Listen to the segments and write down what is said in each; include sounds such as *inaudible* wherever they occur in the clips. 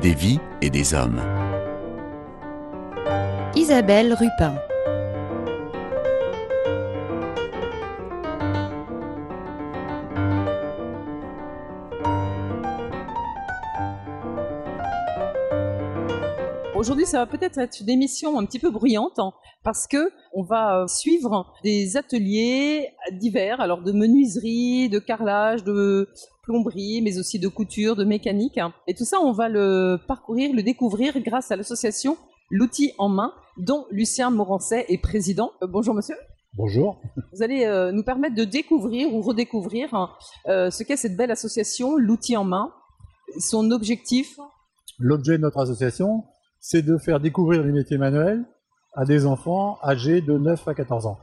Des vies et des hommes. Isabelle Rupin. Aujourd'hui, ça va peut-être être une émission un petit peu bruyante hein, parce que on va euh, suivre des ateliers divers, alors de menuiserie, de carrelage, de plomberie, mais aussi de couture, de mécanique. hein. Et tout ça, on va le parcourir, le découvrir grâce à l'association L'outil en main, dont Lucien Morancet est président. Euh, bonjour monsieur. Bonjour. Vous allez euh, nous permettre de découvrir ou redécouvrir hein, euh, ce qu'est cette belle association, l'outil en main, son objectif? L'objet de notre association, c'est de faire découvrir les métiers manuels à des enfants âgés de 9 à 14 ans.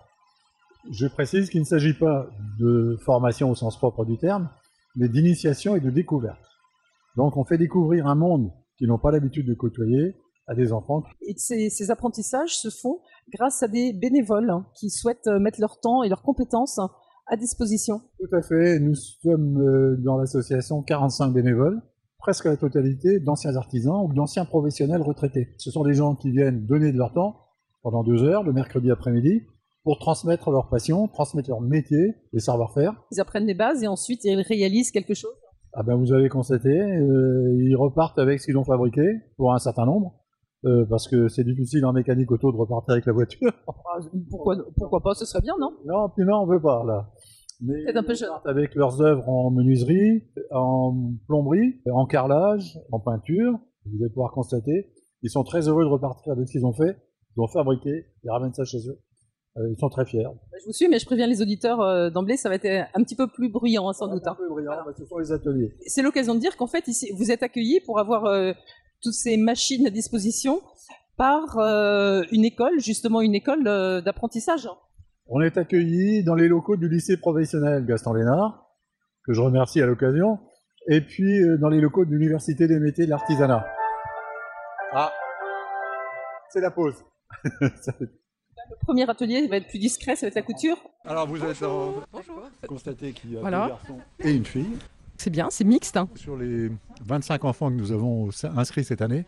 Je précise qu'il ne s'agit pas de formation au sens propre du terme, mais d'initiation et de découverte. Donc on fait découvrir un monde qu'ils n'ont pas l'habitude de côtoyer à des enfants. Et ces, ces apprentissages se font grâce à des bénévoles hein, qui souhaitent euh, mettre leur temps et leurs compétences à disposition. Tout à fait, nous sommes euh, dans l'association 45 bénévoles, presque la totalité d'anciens artisans ou d'anciens professionnels retraités. Ce sont des gens qui viennent donner de leur temps pendant deux heures le mercredi après-midi pour transmettre leur passion, transmettre leur métier, les savoir-faire. Ils apprennent les bases et ensuite ils réalisent quelque chose. Ah ben vous avez constaté, euh, ils repartent avec ce qu'ils ont fabriqué pour un certain nombre, euh, parce que c'est difficile en mécanique auto de repartir avec la voiture. Ah, Pourquoi, pourquoi pas Ce serait bien, non? Non, puis non, on veut pas là. Mais un peu jeune. avec leurs œuvres en menuiserie, en plomberie, en carrelage, en peinture. Vous allez pouvoir constater, ils sont très heureux de repartir avec ce qu'ils ont fait, ils ont fabriqué, ils ramènent ça chez eux. Euh, ils sont très fiers. Je vous suis, mais je préviens les auditeurs euh, d'emblée, ça va être un petit peu plus bruyant, hein, sans doute. Un hein. peu brillant, bah, ce sont les ateliers. C'est l'occasion de dire qu'en fait, ici, vous êtes accueillis pour avoir euh, toutes ces machines à disposition par euh, une école, justement une école euh, d'apprentissage. On est accueillis dans les locaux du lycée professionnel Gaston Lénard, que je remercie à l'occasion, et puis euh, dans les locaux de l'Université des métiers de l'artisanat. Ah, c'est la pause. *laughs* Le premier atelier va être plus discret, ça va être la couture. Alors vous êtes en... constaté qu'il y a Voilà. deux garçons et une fille. C'est bien, c'est mixte. hein. Sur les 25 enfants que nous avons inscrits cette année,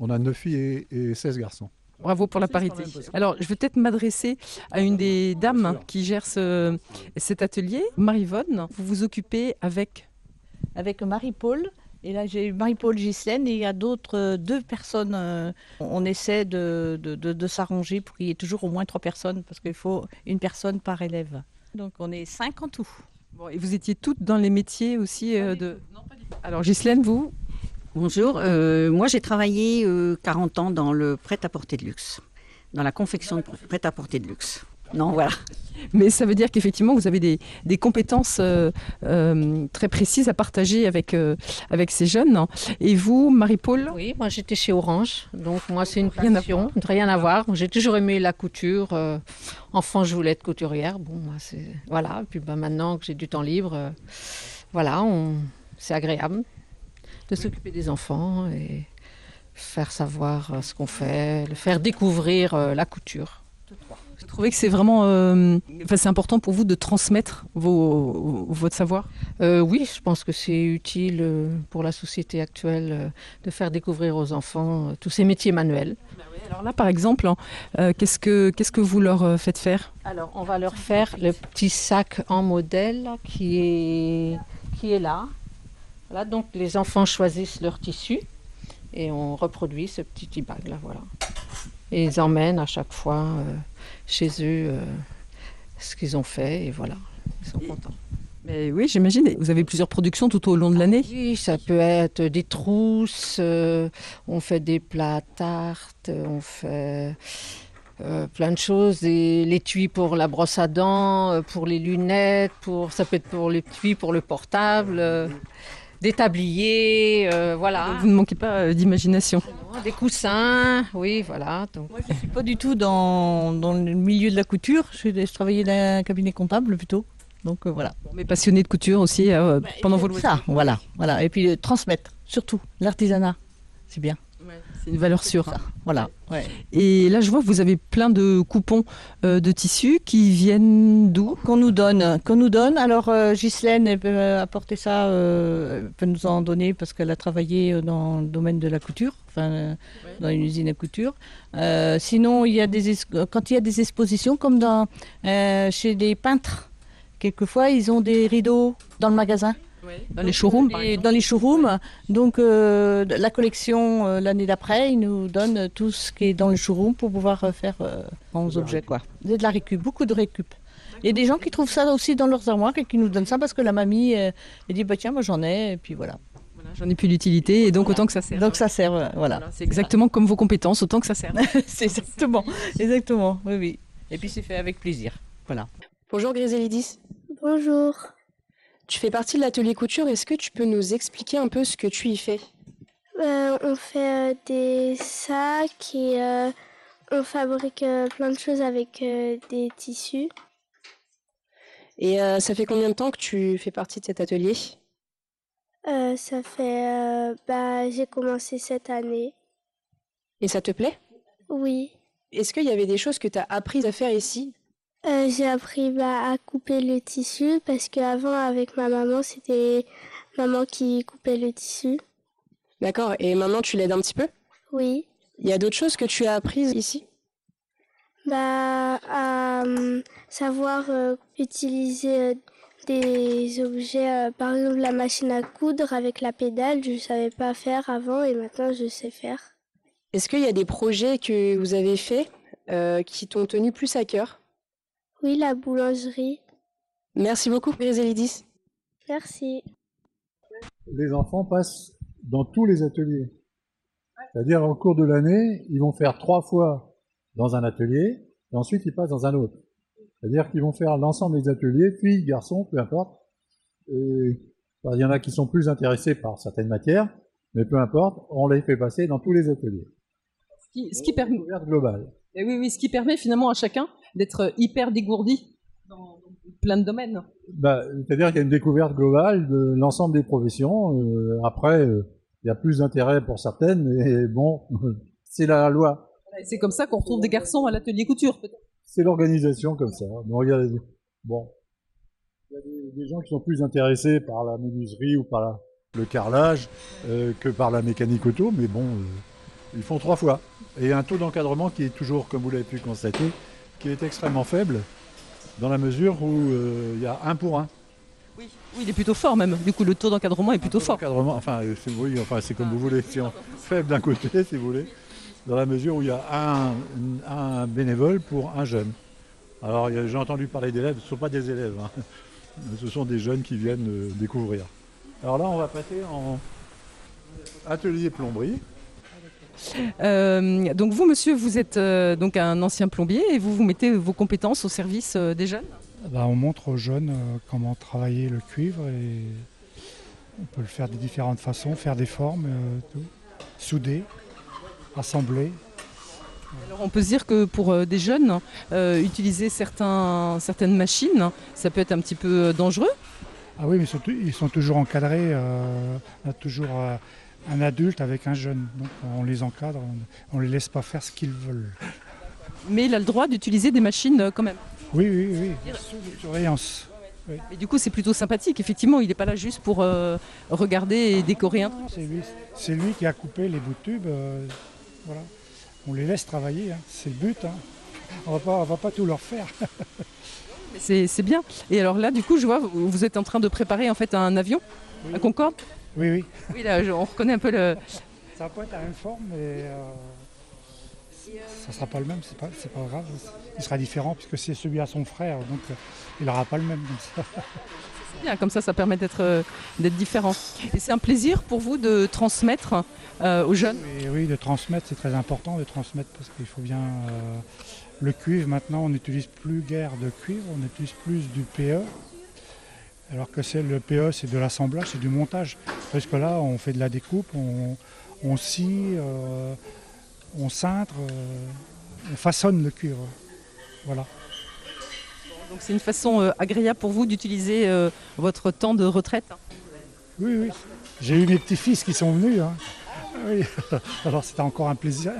on a 9 filles et, et 16 garçons. Bravo pour la parité. Alors, je vais peut-être m'adresser à une des dames qui gère ce- cet atelier. Marie-Vonne, vous vous occupez avec avec Marie-Paul. Et là, j'ai Marie-Paul Gislaine et il y a d'autres euh, deux personnes. euh, on essaie de, de, de- de s'arranger pour qu'il y ait toujours au moins trois personnes parce qu'il faut une personne par élève. Donc on est cinq en tout. Bon, et vous étiez toutes dans les métiers aussi euh, de. Alors, Ghislaine, vous Bonjour, euh, moi j'ai travaillé euh, 40 ans dans le prêt-à-porter de luxe, dans la confection de prêt-à-porter de luxe. Non, voilà. *laughs* Mais ça veut dire qu'effectivement, vous avez des, des compétences euh, euh, très précises à partager avec, euh, avec ces jeunes. Et vous, Marie-Paul? Oui, moi j'étais chez Orange, donc moi c'est une Rien à passion, rien à voir. J'ai toujours aimé la couture. euh, enfant, je voulais être couturière. Bon, moi c'est voilà. Et puis bah, maintenant que j'ai du temps libre, euh, voilà, on... c'est agréable de s'occuper des enfants et faire savoir euh, ce qu'on fait, le faire découvrir euh, la couture. Vous trouvez que c'est vraiment euh, enfin, c'est important pour vous de transmettre vos, votre savoir? Euh, oui, je pense que c'est utile pour la société actuelle de faire découvrir aux enfants tous ces métiers manuels. Alors là, par exemple, hein, euh, qu'est-ce que qu'est-ce que vous leur faites faire? Alors, on va leur faire le petit sac en modèle qui est, qui est là. Voilà, donc les enfants choisissent leur tissu et on reproduit ce petit bag là, voilà. Et ils emmènent à chaque fois euh, chez eux euh, ce qu'ils ont fait et voilà, ils sont contents. Mais oui, j'imagine. Vous avez plusieurs productions tout au long de l'année. Oui, ça peut être des trousses, euh, on fait des plats à tarte, on fait euh, plein de choses, des l'étui pour la brosse à dents, pour les lunettes, pour ça peut être pour l'étui pour le portable, euh, des tabliers, euh, voilà, Vous ne manquez pas euh, d'imagination. des coussins, oui, voilà. Donc, Moi, je ne suis pas du tout dans, dans le milieu de la couture. Je, je travaillais dans un cabinet comptable plutôt. Donc euh, voilà. Mais passionné de couture aussi euh, pendant vos loisirs. Ça, voilà, voilà. Et puis euh, transmettre, surtout l'artisanat, c'est bien. C'est une valeur sûre. Ça, Voilà. ouais. Et là, je vois que vous avez plein de coupons euh, de tissus qui viennent d'où? Qu'on nous donne, qu'on nous donne. Alors euh, Ghislaine elle peut apporter ça, euh, elle peut nous en donner parce qu'elle a travaillé euh, dans le domaine de la couture, enfin dans une usine à couture. Euh, sinon, il y a des es- quand il y a des expositions, comme dans euh, chez des peintres, quelquefois ils ont des rideaux dans le magasin. Dans les showrooms, Et exemple. dans les showrooms. Donc euh, la collection euh, l'année d'après, ils nous donnent tout ce qui est dans le showroom pour pouvoir euh, faire euh, grands objets quoi. C'est de la récup, beaucoup de récup. Il y a des gens qui trouvent ça aussi dans leurs armoires et qui nous donnent ça parce que la mamie euh, elle dit bah tiens moi j'en ai et puis voilà. Voilà, J'en ai plus d'utilité et donc autant que ça sert. Donc ça sert euh, voilà. Voilà, c'est exactement comme vos compétences, autant que ça sert. *laughs* c'est exactement exactement oui oui. Et puis c'est fait avec plaisir. Voilà. Bonjour Griselidis. Bonjour. Tu fais partie de l'atelier couture. Est-ce que tu peux nous expliquer un peu ce que tu y fais? Euh, on fait euh, des sacs et euh, on fabrique plein de choses avec des tissus. Et ça fait combien de temps que tu fais partie de cet atelier? Ça fait, bah, j'ai commencé cette année. Et ça te plaît? Oui. Est-ce qu'il y avait des choses que tu as apprises à faire ici? Euh, j'ai appris bah, à couper le tissu parce qu'avant avec ma maman c'était maman qui coupait le tissu. D'accord. Et maintenant tu l'aides un petit peu? Oui. Il y a d'autres choses que tu as apprises ici? Bah, à euh, savoir euh, utiliser des objets, par exemple la machine à coudre avec la pédale, je ne savais pas faire avant et maintenant je sais faire. Est-ce qu'il y a des projets que vous avez faits qui t'ont tenu plus à cœur? Oui, la boulangerie. Merci beaucoup Griselidis. Merci. Les enfants passent dans tous les ateliers. C'est-à-dire, au cours de l'année, ils vont faire trois fois dans un atelier, et ensuite ils passent dans un autre. C'est-à-dire qu'ils vont faire l'ensemble des ateliers, filles, garçons, peu importe. Et, enfin, il y en a qui sont plus intéressés par certaines matières, mais peu importe, on les fait passer dans tous les ateliers. Ce qui, ce qui permet, globale. Eh oui, oui, ce qui permet finalement à chacun d'être hyper dégourdi dans, plein de domaines. Bah, C'est-à-dire qu'il y a une découverte globale de l'ensemble des professions. Euh, après, euh, il y a plus d'intérêt pour certaines, mais *laughs* bon, *laughs* c'est la loi. C'est comme ça qu'on retrouve des garçons à l'atelier couture, peut-être. C'est l'organisation comme ça. Bon, il y a, bon, il y a des, des gens qui sont plus intéressés par la menuiserie ou par la- le carrelage euh, que par la mécanique auto, mais bon, ils font trois fois. Et un taux d'encadrement qui est toujours, comme vous l'avez pu constater, qui est extrêmement faible, dans la mesure où euh, il y a un pour un. Oui. oui, il est plutôt fort même. Du coup, le taux d'encadrement est plutôt fort. Encadrement, enfin, euh, c'est, oui, enfin, comme vous voulez. C'est en- *laughs* faible d'un côté, *laughs* si vous voulez, dans la mesure où il y a un, un bénévole pour un jeune. Alors, j'ai entendu parler d'élèves, ce ne sont pas des élèves, hein. *laughs* ce sont des jeunes qui viennent euh, découvrir. Alors là, on va passer en atelier plomberie. Euh, donc vous, monsieur, vous êtes euh, donc un ancien plombier et vous vous mettez vos compétences au service euh, des jeunes? Bah, on montre aux jeunes comment travailler le cuivre et on peut le faire de différentes façons, faire des formes, tout. souder, assembler. Alors on peut se dire que pour des jeunes, utiliser certains, certaines machines, ça peut être un petit peu dangereux? Ah oui, mais surtout, ils sont toujours encadrés. euh, on a toujours euh, un adulte avec un jeune. Donc on les encadre, on ne les laisse pas faire ce qu'ils veulent. Mais il a le droit d'utiliser des machines euh, quand même. Oui, oui, oui. Sous surveillance. Et du coup, c'est plutôt sympathique. Effectivement, il n'est pas là juste pour euh, regarder et décorer un truc. C'est lui, qui a coupé les bouts de tube. euh, voilà. On les laisse travailler, hein. c'est le but. hein. On va pas, on va pas tout leur faire. *laughs* C'est bien. Et alors là, du coup, je vois, vous vous êtes en train de préparer en fait un avion, un Concorde? Oui, oui. Oui, là, on reconnaît un peu le. Ça va pas être la même forme, mais euh, ça sera pas le même, c'est pas, c'est pas grave. Il sera différent puisque c'est celui à son frère, donc euh, il n'aura pas le même comme ça. Bien, comme ça, ça permet d'être euh, d'être différent. Et c'est un plaisir pour vous de transmettre euh, aux jeunes? Et oui, de transmettre, c'est très important de transmettre parce qu'il faut bien. euh, le cuivre, maintenant, on n'utilise plus guère de cuivre, on utilise plus du PE. Alors que c'est le PE, c'est de l'assemblage, c'est du montage. Parce que là, on fait de la découpe, on, on scie, euh, on cintre, euh, on façonne le cuivre. Voilà. Donc c'est une façon euh, agréable pour vous d'utiliser votre temps de retraite. Oui, oui. J'ai eu mes petits-fils qui sont venus. hein. oui. *laughs* Alors c'était encore un plaisir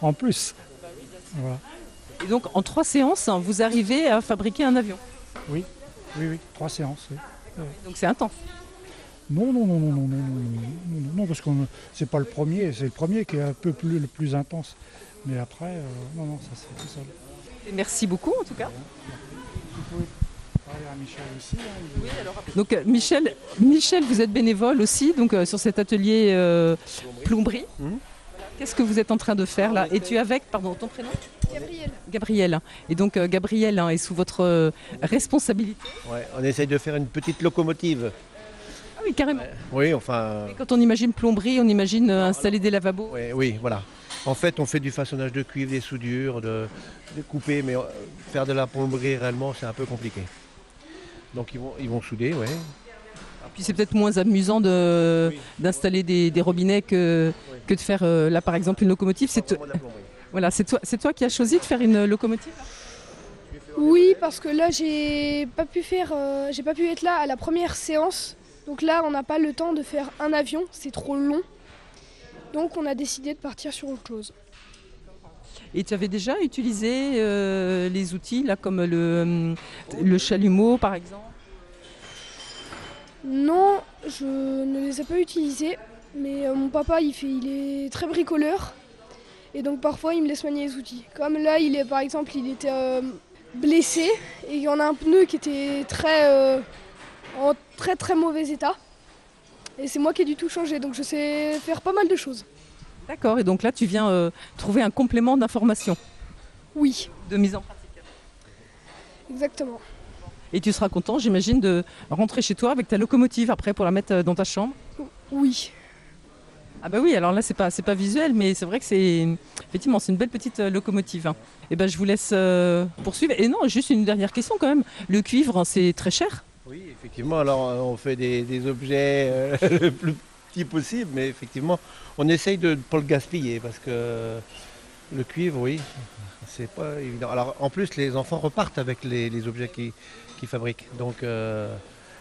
en plus. Voilà. Et donc en trois séances, hein, vous arrivez à fabriquer un avion? Oui, oui, oui, trois séances. oui. Donc c'est intense. Non, non, non, non, non, non, non, non, non, non, parce que c'est pas le premier, c'est le premier qui est un peu plus, le plus intense. Mais après, euh, non, non, ça c'est tout seul. Et merci beaucoup en tout cas. Vous pouvez parler à Michel aussi. hein, Donc euh, Michel, Michel, vous êtes bénévole aussi donc euh, sur cet atelier euh, plomberie. Mhm. Qu'est-ce que vous êtes en train de faire là? Et tu es avec, pardon, ton prénom? Gabriel. Gabriel. Et donc euh, Gabriel hein, est sous votre euh, responsabilité? Ouais, on essaye de faire une petite locomotive. Ah oui, carrément. Oui, enfin. Et quand on imagine plomberie, on imagine euh, installer des lavabos. ouais, oui, voilà. En fait, on fait du façonnage de cuivre, des soudures, de, de couper, mais euh, faire de la plomberie réellement, c'est un peu compliqué. Donc ils vont, ils vont souder, ouais. Puis c'est peut-être moins amusant de- d'installer des, des robinets que, que de faire euh, là par exemple une locomotive. C'est to- *laughs* voilà, c'est toi, c'est toi qui as choisi de faire une locomotive. Oui, parce que là, j'ai pas pu faire, euh, j'ai pas pu être là à la première séance. Donc là, on n'a pas le temps de faire un avion, c'est trop long. Donc on a décidé de partir sur autre chose. Et tu avais déjà utilisé euh, les outils là comme le, hum, le chalumeau par exemple? Non, je ne les ai pas utilisés, mais euh, mon papa, il, fait, il est très bricoleur. Et donc parfois, il me laisse manier les outils. Comme là, il est, par exemple, il était euh, blessé et il y en a un pneu qui était très, euh, en très très mauvais état. Et c'est moi qui ai du tout changé, donc je sais faire pas mal de choses. D'accord. Et donc là tu viens euh, trouver un complément d'information. Oui. De mise en pratique. Exactement. Et tu seras content, j'imagine, de rentrer chez toi avec ta locomotive après pour la mettre euh, dans ta chambre. Oui. Ah bah oui, alors là c'est pas c'est pas visuel, mais c'est vrai que c'est effectivement c'est une belle petite euh, locomotive. Et ben je vous laisse euh, poursuivre. Et non, juste une dernière question quand même. Le cuivre, c'est très cher? Oui, effectivement, alors on fait des, des objets euh, *laughs* le plus petit possible, mais effectivement, on essaye de ne pas le gaspiller parce que le cuivre, oui, c'est pas évident. Alors en plus, les enfants repartent avec les, les objets qu'ils qu'ils fabriquent. Donc, euh,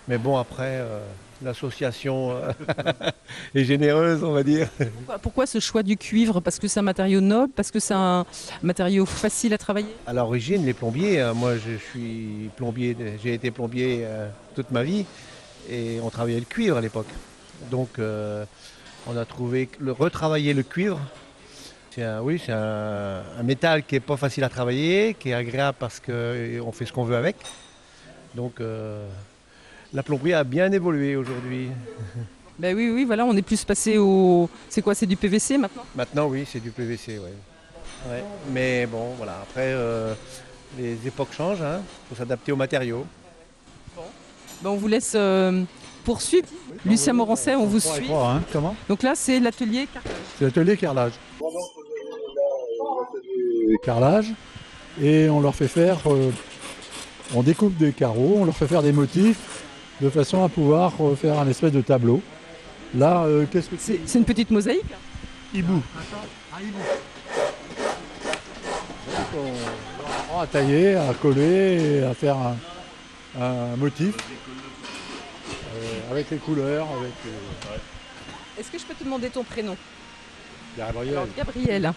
mais bon, après, euh, l'association euh, *laughs* est généreuse, on va dire. Pourquoi, pourquoi ce choix du cuivre? Parce que c'est un matériau noble, parce que c'est un matériau facile à travailler? À l'origine, les plombiers, euh, moi je suis plombier, j'ai été plombier toute ma vie et on travaillait le cuivre à l'époque. Donc on a trouvé le retravailler le cuivre. C'est un, oui, c'est un, un métal qui est pas facile à travailler, qui est agréable parce qu'on fait ce qu'on veut avec. Donc euh, la plomberie a bien évolué aujourd'hui. *laughs* Ben oui, oui, voilà, on est plus passé au. C'est quoi C'est du PVC maintenant? Maintenant, oui, c'est du PVC. Ouais, Mais bon, voilà, après, euh, les époques changent, il faut s'adapter aux matériaux. Ben, on vous laisse euh, poursuivre. Lucien Morancet, on vous suit. hein, comment? Donc là, c'est l'atelier carrelage. C'est l'atelier carrelage. Carrelage. Et on leur fait faire. euh, on découpe des carreaux, on leur fait faire des motifs de façon à pouvoir faire un espèce de tableau. Là, euh, qu'est-ce que c'est C'est une petite mosaïque Hibou. On leur apprend à tailler, à coller à faire un, un motif euh, avec les couleurs, avec. Est-ce que je peux te demander ton prénom Gabriel. Alors, Gabriel.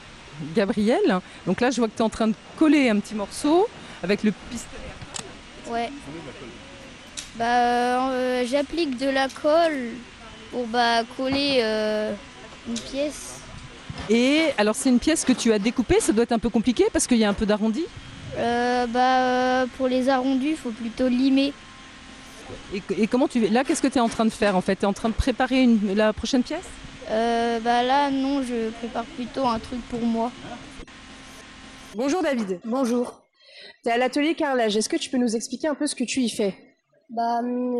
Gabriel. Donc là, je vois que tu es en train de coller un petit morceau avec le pistolet. Ouais. Bah, euh, j'applique de la colle pour bah, coller euh, une pièce. Et alors, c'est une pièce que tu as découpée. Ça doit être un peu compliqué parce qu'il y a un peu d'arrondi? Euh, bah, euh, pour les arrondis, il faut plutôt limer. Et, et comment tu là Qu'est-ce que tu es en train de faire en fait? Tu es en train de préparer une- la prochaine pièce? Euh, bah là, non, je prépare plutôt un truc pour moi. Bonjour David. Bonjour. Tu es à l'atelier carrelage. Est-ce que tu peux nous expliquer un peu ce que tu y fais? Bah, hum,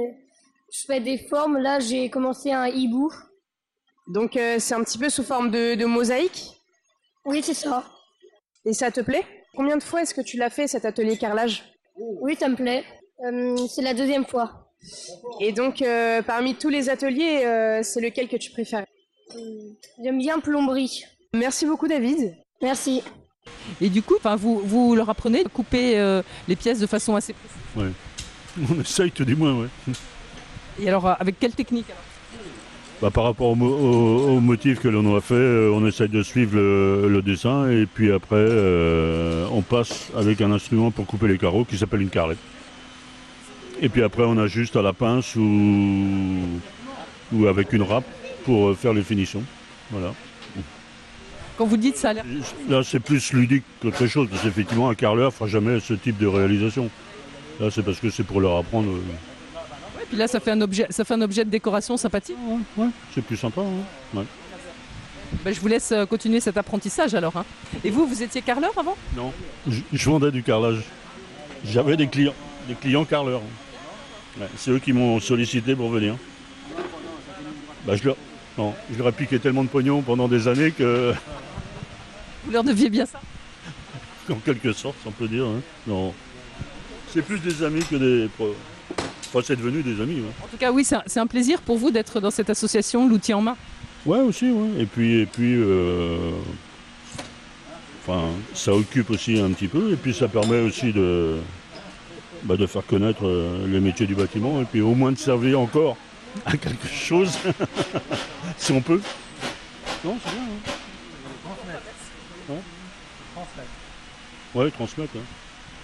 je fais des formes. Là, j'ai commencé un hibou. Donc euh, c'est un petit peu sous forme de, de mosaïque? Oui, c'est ça. Et ça te plaît? Combien de fois est-ce que tu l'as fait cet atelier carrelage? Oui, ça me plaît. Hum, c'est la deuxième fois. Et donc euh, parmi tous les ateliers, euh, c'est lequel que tu préfères? Hum, J'aime bien plomberie. Merci beaucoup David. Merci. Et du coup, vous, vous leur apprenez de couper euh, les pièces de façon assez précise. Ouais. On essaye tout du moins, ouais. Et alors, euh, avec quelle technique alors Bah, par rapport au, mo- au- au motif que l'on a fait, euh, on essaye de suivre le, le dessin et puis après euh, on passe avec un instrument pour couper les carreaux qui s'appelle une carrette. Et puis après on ajuste à la pince ou, ou avec une râpe pour faire les finitions. Voilà. Quand vous dites ça a l'air. Là c'est plus ludique qu'autre chose parce qu'effectivement un carreleur fera jamais ce type de réalisation. Là c'est parce que c'est pour leur apprendre. euh, Et puis là, ça fait un objet, ça fait un objet de décoration sympathique. C'est plus sympa. hein. Ouais. Ben, je vous laisse euh, continuer cet apprentissage alors. hein. Et vous, vous étiez carreleur avant? Non. Je, je vendais du carrelage. J'avais des clients, des clients carleurs. Ouais, c'est eux qui m'ont sollicité pour venir. Bah, je, leur, non, je leur ai piqué tellement de pognon pendant des années que, Vous leur deviez bien ça en quelque sorte, on peut dire. hein. Non. C'est plus des amis que des. Enfin, c'est devenu des amis. ouais. En tout cas, oui, c'est un, c'est un plaisir pour vous d'être dans cette association, l'outil en main. Ouais, aussi, ouais. Et puis, et puis euh, enfin, ça occupe aussi un petit peu, et puis ça permet aussi de, bah, de faire connaître euh, les métiers du bâtiment, et puis au moins de servir encore à quelque chose, *laughs* si on peut. Non, c'est bien. Hein. Ouais. Ouais, transmettre. hein.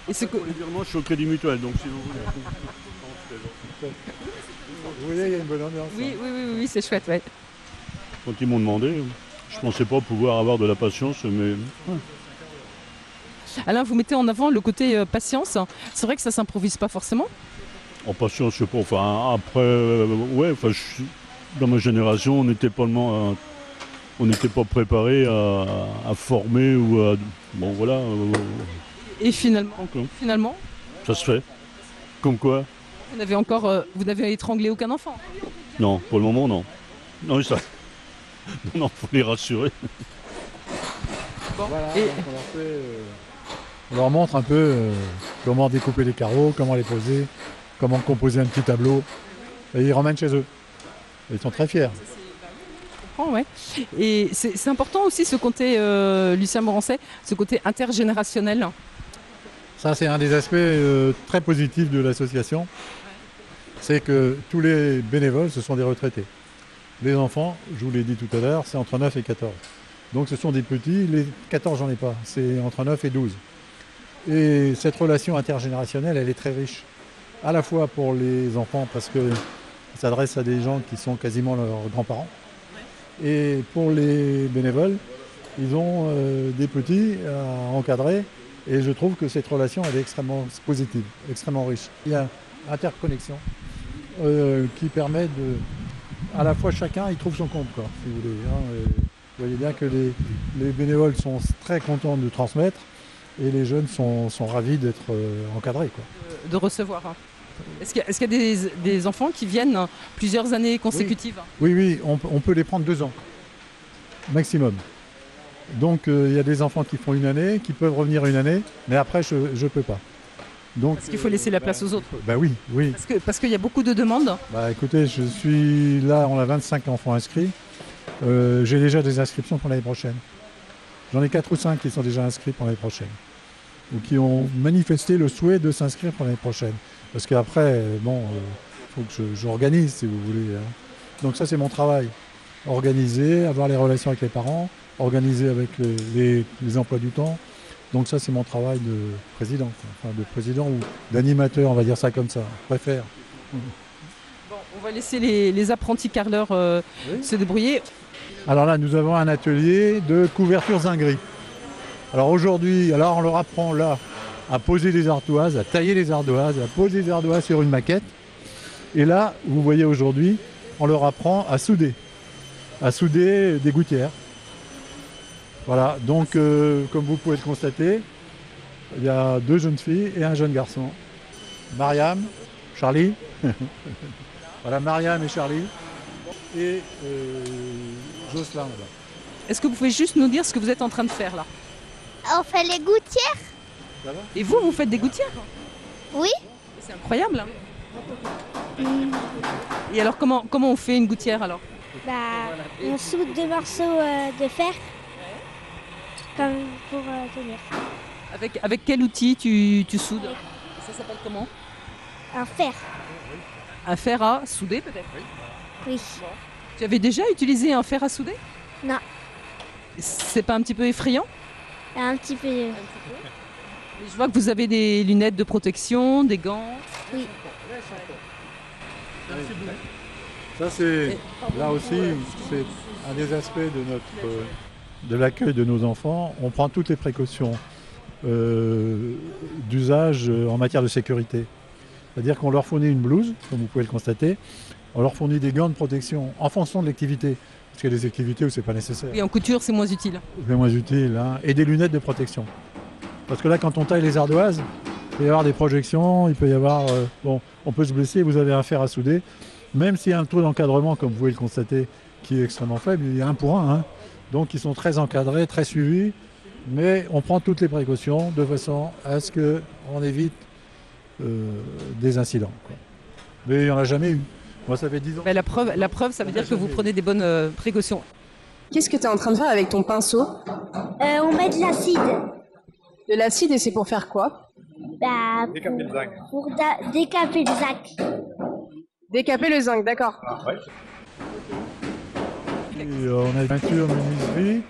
Et c'est que... Moi, je suis au Crédit Mutuel, donc si vous voulez. Vous voyez, il y a une bonne ambiance. Oui, oui, oui, oui, oui, c'est chouette, ouais. Quand ils m'ont demandé, je pensais pas pouvoir avoir de la patience, mais ouais. Alain, vous mettez en avant le côté euh, patience. C'est vrai que ça s'improvise pas forcément. En patience, je sais pas. Enfin, après, euh, ouais, enfin, je- dans ma génération, on n'était pas, le- on n'était pas préparé à, à former ou à. Bon, voilà. euh, Et finalement, finalement, ça se fait. Comme quoi vous n'avez encore, euh, vous n'avez étranglé aucun enfant. Non, pour le moment, non. Non, ça. *laughs* Non, faut les rassurer. Voilà, Et- on, leur fait, euh, on leur montre un peu euh, comment découper les carreaux, comment les poser, comment composer un petit tableau. Et ils ramènent chez eux. Ils sont très fiers. Et c'est important aussi ce côté, euh, Lucien Morancet, ce côté intergénérationnel. Ça, c'est un des aspects euh, très positifs de l'association. C'est que tous les bénévoles, ce sont des retraités. Les enfants, je vous l'ai dit tout à l'heure, c'est entre 9 et 14. Donc ce sont des petits, les 14 j'en ai pas, c'est entre 9 et 12. Et cette relation intergénérationnelle, elle est très riche. À la fois pour les enfants, parce que s'adresse à des gens qui sont quasiment leurs grands-parents. Et pour les bénévoles, ils ont euh, des petits à encadrer. Et je trouve que cette relation, elle est extrêmement positive, extrêmement riche. Il y a interconnexion euh, qui permet de... À la fois chacun, il trouve son compte, quoi, si vous voulez. hein. Vous voyez bien que les, les bénévoles sont très contents de transmettre et les jeunes sont, sont ravis d'être euh, encadrés. Quoi. de recevoir. hein. Est-ce qu'il y a, est-ce qu'il y a des, des enfants qui viennent plusieurs années consécutives Oui, oui, on, on peut les prendre deux ans, maximum. Donc euh, il y a des enfants qui font une année, qui peuvent revenir une année, mais après je ne peux pas. Donc, Parce qu'il faut laisser la place aux autres. bah oui, oui. Parce que- parce qu'il y a beaucoup de demandes. Bah écoutez, je suis là, on a 25 enfants inscrits. Euh, J'ai déjà des inscriptions pour l'année prochaine. J'en ai 4 ou 5 qui sont déjà inscrits pour l'année prochaine. Ou qui ont manifesté le souhait de s'inscrire pour l'année prochaine. Parce qu'après, euh, bon, il faut que j'organise si vous voulez. hein. Donc ça c'est mon travail. Organiser, avoir les relations avec les parents, organiser avec les, les- les emplois du temps. Donc ça c'est mon travail de président, quoi. enfin de président ou d'animateur, on va dire ça comme ça. Je préfère. On va laisser les, les apprentis carleurs euh, se débrouiller. Alors là, nous avons un atelier de couverture zingris. Alors aujourd'hui, alors on leur apprend là à poser des ardoises, à tailler les ardoises, à poser des ardoises sur une maquette. Et là, vous voyez aujourd'hui, on leur apprend à souder, à souder des gouttières. Voilà, donc euh, comme vous pouvez le constater, il y a deux jeunes filles et un jeune garçon. Mariam, Charlie. *laughs* voilà, Mariam et Charlie. Et euh, Jocelyn là-bas. Est-ce que vous pouvez juste nous dire ce que vous êtes en train de faire là? On fait les gouttières Et vous, vous faites des gouttières Oui. C'est incroyable. hein. Et alors, comment, comment on fait une gouttière alors Bah, on soude deux morceaux euh, de fer comme pour euh, tenir. avec, avec quel outil tu, tu soudes Ça s'appelle comment Un fer, Un fer à souder peut-être oui. Tu avais déjà utilisé un fer à souder Non, C'est pas un petit peu effrayant un petit peu. Je vois que vous avez des lunettes de protection, des gants. Oui. Ça, c'est là aussi, c'est un des aspects de notre euh, de l'accueil de nos enfants. On prend toutes les précautions euh, d'usage euh, en matière de sécurité. C'est-à-dire qu'on leur fournit une blouse, comme vous pouvez le constater. On leur fournit des gants de protection en fonction de l'activité. Parce qu'il y a des activités où c'est pas nécessaire. Et en couture, c'est moins utile. C'est moins utile. hein. Et des lunettes de protection. Parce que là, quand on taille les ardoises, il peut y avoir des projections, il peut y avoir. euh, bon, on peut se blesser, vous avez un fer à souder. Même s'il y a un taux d'encadrement, comme vous pouvez le constater, qui est extrêmement faible, il y a un pour un. hein. Donc ils sont très encadrés, très suivis. Mais on prend toutes les précautions de façon à ce qu'on évite euh, des incidents. quoi. Mais il n'y en a jamais eu. Moi, ça fait 10 ans. Bah, la, preuve, la preuve, ça veut dire que vous prenez des bonnes euh, précautions. Qu'est-ce que tu es en train de faire avec ton pinceau? Euh, on met de l'acide. De l'acide et c'est pour faire quoi? Bah, pour da- décaper le zac. Décaper le zinc, d'accord. Et, euh, on a une peinture, menuiserie.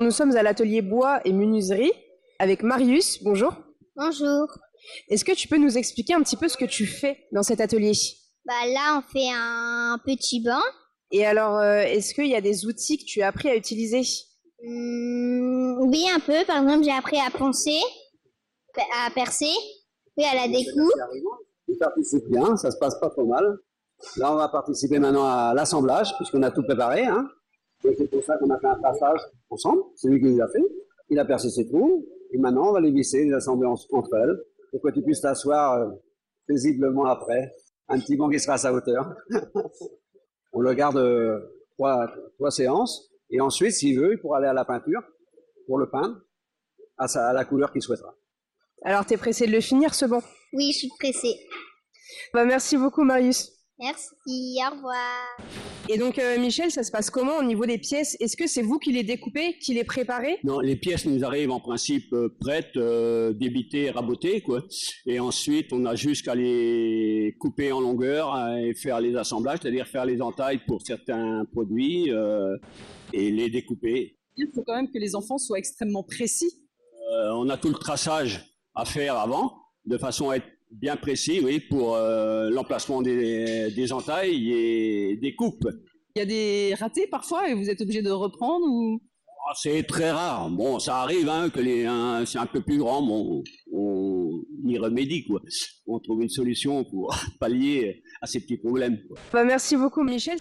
Nous sommes à l'atelier bois et menuiserie avec Marius. Bonjour. Bonjour. Est-ce que tu peux nous expliquer un petit peu ce que tu fais dans cet atelier? Bah là, on fait un petit banc. Et alors, euh, est-ce qu'il y a des outils que tu as appris à utiliser? Hum, oui, un peu. Par exemple, j'ai appris à poncer, à percer, puis à la découpe. Il participe bien, ça se passe pas trop mal. Là, on va participer maintenant à l'assemblage, puisqu'on a tout préparé. Hein. C'est pour ça qu'on a fait un passage ensemble. C'est lui qui l'a fait. Il a percé ses trous. Et maintenant, on va les visser, les assembler en- entre elles, pour que tu puisses t'asseoir euh, paisiblement après. Un petit banc qui sera à sa hauteur. *laughs* on le garde euh, trois, trois séances. Et ensuite, s'il veut, il pourra aller à la peinture pour le peindre à, sa- à la couleur qu'il souhaitera. Alors, t'es pressé de le finir, ce banc? Oui, je suis pressée. Bah, merci beaucoup, Marius. Merci, au revoir. Et donc, euh, Michel, ça se passe comment au niveau des pièces? Est-ce que c'est vous qui les découpez, qui les préparez? Non, les pièces nous arrivent en principe euh, prêtes, euh, débitées, rabotées, quoi. Et ensuite, on a juste qu'à les couper en longueur euh, et faire les assemblages, c'est-à-dire faire les entailles pour certains produits euh, et les découper. Il faut quand même que les enfants soient extrêmement précis. Euh, on a tout le traçage à faire avant, de façon à être bien précis, oui, pour euh, l'emplacement des, des entailles et des coupes. Il y a des ratés parfois et vous êtes obligé de reprendre ou? Ah, c'est très rare. Bon, ça arrive hein, que les, hein, c'est un peu plus grand, bon, on y remédie quoi. On trouve une solution pour *laughs* pallier à ces petits problèmes. quoi. Bah, merci beaucoup, Michel.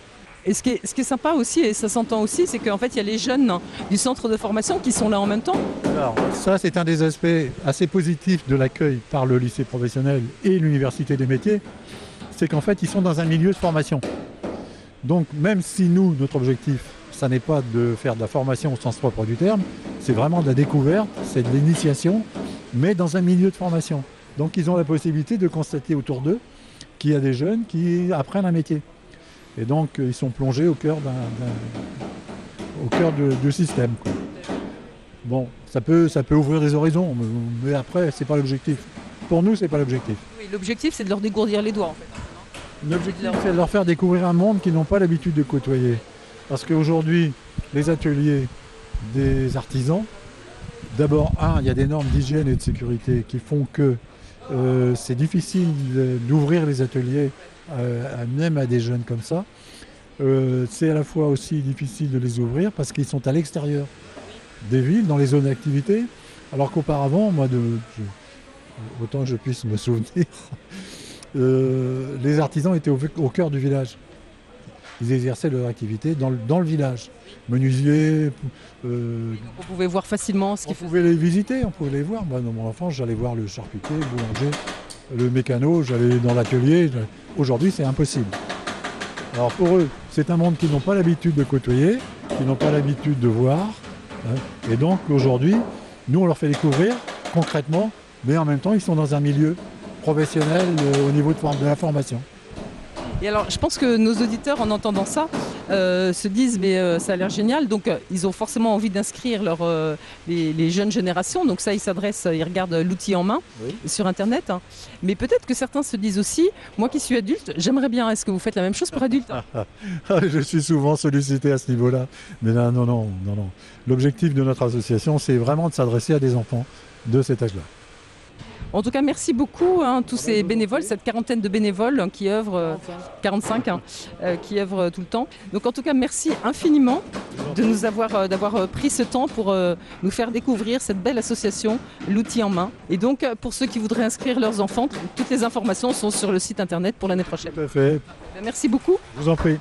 Et ce qui est, sympa aussi, et ça s'entend aussi, c'est qu'en fait, il y a les jeunes du centre de formation qui sont là en même temps. Alors, ça, c'est un des aspects assez positifs de l'accueil par le lycée professionnel et l'université des métiers. C'est qu'en fait, ils sont dans un milieu de formation. Donc, même si nous, notre objectif, ça n'est pas de faire de la formation au sens propre du terme, c'est vraiment de la découverte, c'est de l'initiation, mais dans un milieu de formation. Donc, ils ont la possibilité de constater autour d'eux qu'il y a des jeunes qui apprennent un métier. Et donc, euh, ils sont plongés au cœur d'un, d'un- au cœur de- du système. quoi. Bon, ça peut, ça peut ouvrir des horizons, mais, mais après, c'est pas l'objectif. Pour nous, c'est pas l'objectif. Oui, L'objectif, c'est de leur dégourdir les doigts en fait. L'objectif, c'est de leur faire découvrir un monde qu'ils n'ont pas l'habitude de côtoyer. Parce qu'aujourd'hui, les ateliers des artisans, d'abord, un, il y a des normes d'hygiène et de sécurité qui font que euh, c'est difficile d'ouvrir les ateliers euh, même à des jeunes comme ça. Euh, c'est à la fois aussi difficile de les ouvrir parce qu'ils sont à l'extérieur des villes, dans les zones d'activité, alors qu'auparavant, moi, autant je puisse me *laughs* souvenir, les artisans étaient au cœur du village. Ils exerçaient leur activité dans le, dans le village. Menuisiers, euh, On pouvait voir facilement ce on qu'ils faisaient. pouvait les visiter, on pouvait les voir. Moi, dans mon enfance, j'allais voir le charcutier, le boulanger, le mécano, j'allais dans l'atelier. Aujourd'hui, c'est impossible. Alors pour eux, c'est un monde qu'ils n'ont pas l'habitude de côtoyer, qu'ils n'ont pas l'habitude de voir. hein. Et donc aujourd'hui, nous, on leur fait découvrir concrètement, mais en même temps, ils sont dans un milieu professionnel euh, au niveau de la formation. Et alors, je pense que nos auditeurs, en entendant ça, euh, se disent mais euh, ça a l'air génial, donc euh, ils ont forcément envie d'inscrire leur, les, les jeunes générations. Donc ça, ils s'adressent, ils regardent l'outil en main sur Internet. hein. Mais peut-être que certains se disent aussi, moi qui suis adulte, j'aimerais bien. Est-ce que vous faites la même chose pour adultes *laughs* Je suis souvent sollicité à ce niveau-là. Mais là, non, non, non, non. L'objectif de notre association, c'est vraiment de s'adresser à des enfants de cet âge-là. En tout cas, merci beaucoup hein, tous ces bénévoles, cette quarantaine de bénévoles hein, qui œuvrent, euh, 45, hein, euh, qui œuvrent euh, tout le temps. Donc en tout cas, merci infiniment de nous avoir, euh, d'avoir euh, pris ce temps pour euh, nous faire découvrir cette belle association, l'outil en main. Et donc, euh, pour ceux qui voudraient inscrire leurs enfants, toutes les informations sont sur le site internet pour l'année prochaine. Tout à fait. Merci beaucoup. Je vous en prie.